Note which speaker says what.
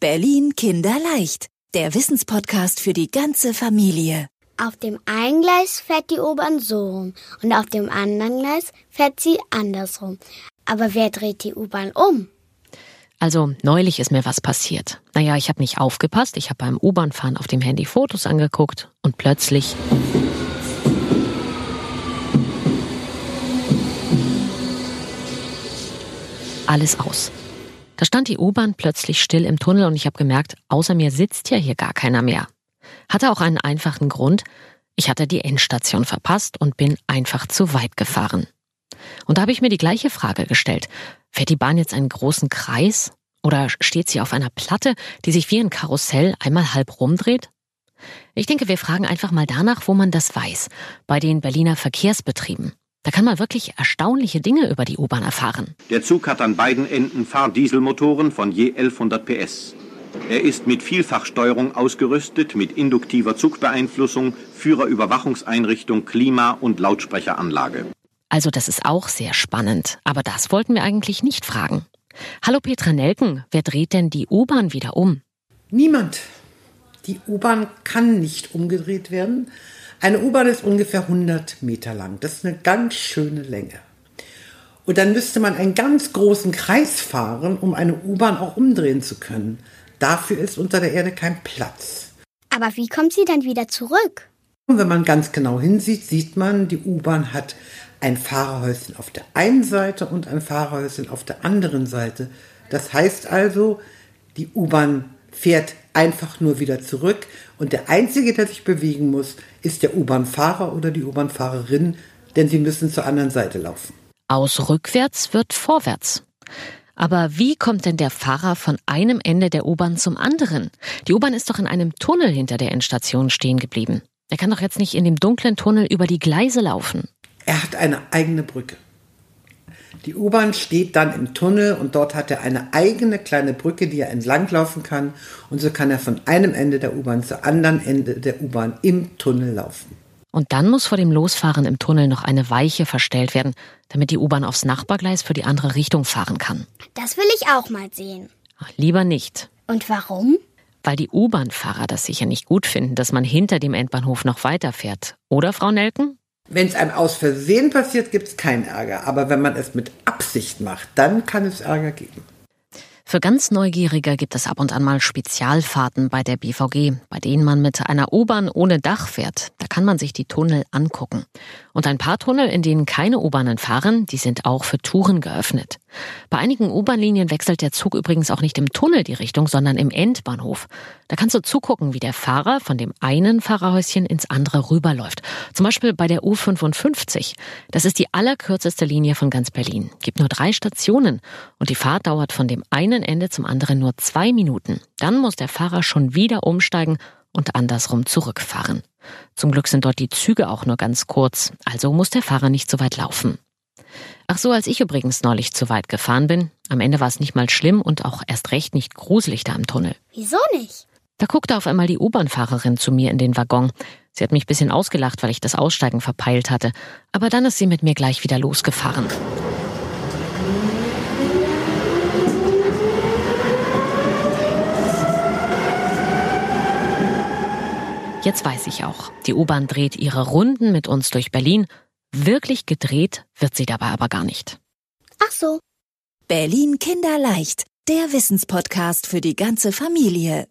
Speaker 1: Berlin Kinderleicht, der Wissenspodcast für die ganze Familie.
Speaker 2: Auf dem einen Gleis fährt die U-Bahn so rum und auf dem anderen Gleis fährt sie andersrum. Aber wer dreht die U-Bahn um?
Speaker 3: Also neulich ist mir was passiert. Naja, ich habe nicht aufgepasst, ich habe beim U-Bahn-Fahren auf dem Handy Fotos angeguckt und plötzlich... Alles aus. Da stand die U-Bahn plötzlich still im Tunnel und ich habe gemerkt, außer mir sitzt ja hier gar keiner mehr. Hatte auch einen einfachen Grund. Ich hatte die Endstation verpasst und bin einfach zu weit gefahren. Und da habe ich mir die gleiche Frage gestellt. Fährt die Bahn jetzt einen großen Kreis? Oder steht sie auf einer Platte, die sich wie ein Karussell einmal halb rumdreht? Ich denke, wir fragen einfach mal danach, wo man das weiß. Bei den Berliner Verkehrsbetrieben. Da kann man wirklich erstaunliche Dinge über die U-Bahn erfahren.
Speaker 4: Der Zug hat an beiden Enden Fahrdieselmotoren von je 1100 PS. Er ist mit Vielfachsteuerung ausgerüstet, mit induktiver Zugbeeinflussung, Führerüberwachungseinrichtung, Klima- und Lautsprecheranlage.
Speaker 3: Also das ist auch sehr spannend, aber das wollten wir eigentlich nicht fragen. Hallo Petra Nelken, wer dreht denn die U-Bahn wieder um?
Speaker 5: Niemand. Die U-Bahn kann nicht umgedreht werden, eine U-Bahn ist ungefähr 100 Meter lang. Das ist eine ganz schöne Länge. Und dann müsste man einen ganz großen Kreis fahren, um eine U-Bahn auch umdrehen zu können. Dafür ist unter der Erde kein Platz.
Speaker 2: Aber wie kommt sie dann wieder zurück?
Speaker 5: Und wenn man ganz genau hinsieht, sieht man, die U-Bahn hat ein Fahrerhäuschen auf der einen Seite und ein Fahrerhäuschen auf der anderen Seite. Das heißt also, die U-Bahn fährt einfach nur wieder zurück und der Einzige, der sich bewegen muss, ist der U-Bahn-Fahrer oder die U-Bahn-Fahrerin, denn sie müssen zur anderen Seite laufen.
Speaker 3: Aus rückwärts wird vorwärts. Aber wie kommt denn der Fahrer von einem Ende der U-Bahn zum anderen? Die U-Bahn ist doch in einem Tunnel hinter der Endstation stehen geblieben. Er kann doch jetzt nicht in dem dunklen Tunnel über die Gleise laufen.
Speaker 5: Er hat eine eigene Brücke. Die U-Bahn steht dann im Tunnel und dort hat er eine eigene kleine Brücke, die er entlanglaufen kann. Und so kann er von einem Ende der U-Bahn zu anderen Ende der U-Bahn im Tunnel laufen.
Speaker 3: Und dann muss vor dem Losfahren im Tunnel noch eine Weiche verstellt werden, damit die U-Bahn aufs Nachbargleis für die andere Richtung fahren kann.
Speaker 2: Das will ich auch mal sehen.
Speaker 3: Ach, lieber nicht.
Speaker 2: Und warum?
Speaker 3: Weil die U-Bahn-Fahrer das sicher nicht gut finden, dass man hinter dem Endbahnhof noch weiterfährt. Oder, Frau Nelken?
Speaker 5: Wenn es einem aus Versehen passiert, gibt es keinen Ärger. Aber wenn man es mit Absicht macht, dann kann es Ärger geben.
Speaker 3: Für ganz Neugierige gibt es ab und an mal Spezialfahrten bei der BVG, bei denen man mit einer U-Bahn ohne Dach fährt. Da kann man sich die Tunnel angucken. Und ein paar Tunnel, in denen keine U-Bahnen fahren, die sind auch für Touren geöffnet. Bei einigen U-Bahn-Linien wechselt der Zug übrigens auch nicht im Tunnel die Richtung, sondern im Endbahnhof. Da kannst du zugucken, wie der Fahrer von dem einen Fahrerhäuschen ins andere rüberläuft. Zum Beispiel bei der U55. Das ist die allerkürzeste Linie von ganz Berlin. Gibt nur drei Stationen und die Fahrt dauert von dem einen Ende zum anderen nur zwei Minuten. Dann muss der Fahrer schon wieder umsteigen und andersrum zurückfahren. Zum Glück sind dort die Züge auch nur ganz kurz, also muss der Fahrer nicht so weit laufen. Ach so, als ich übrigens neulich zu weit gefahren bin, am Ende war es nicht mal schlimm und auch erst recht nicht gruselig da im Tunnel.
Speaker 2: Wieso nicht?
Speaker 3: Da guckte auf einmal die U-Bahn-Fahrerin zu mir in den Waggon. Sie hat mich ein bisschen ausgelacht, weil ich das Aussteigen verpeilt hatte. Aber dann ist sie mit mir gleich wieder losgefahren. Jetzt weiß ich auch, die U-Bahn dreht ihre Runden mit uns durch Berlin. Wirklich gedreht wird sie dabei aber gar nicht.
Speaker 2: Ach so.
Speaker 1: Berlin Kinderleicht, der Wissenspodcast für die ganze Familie.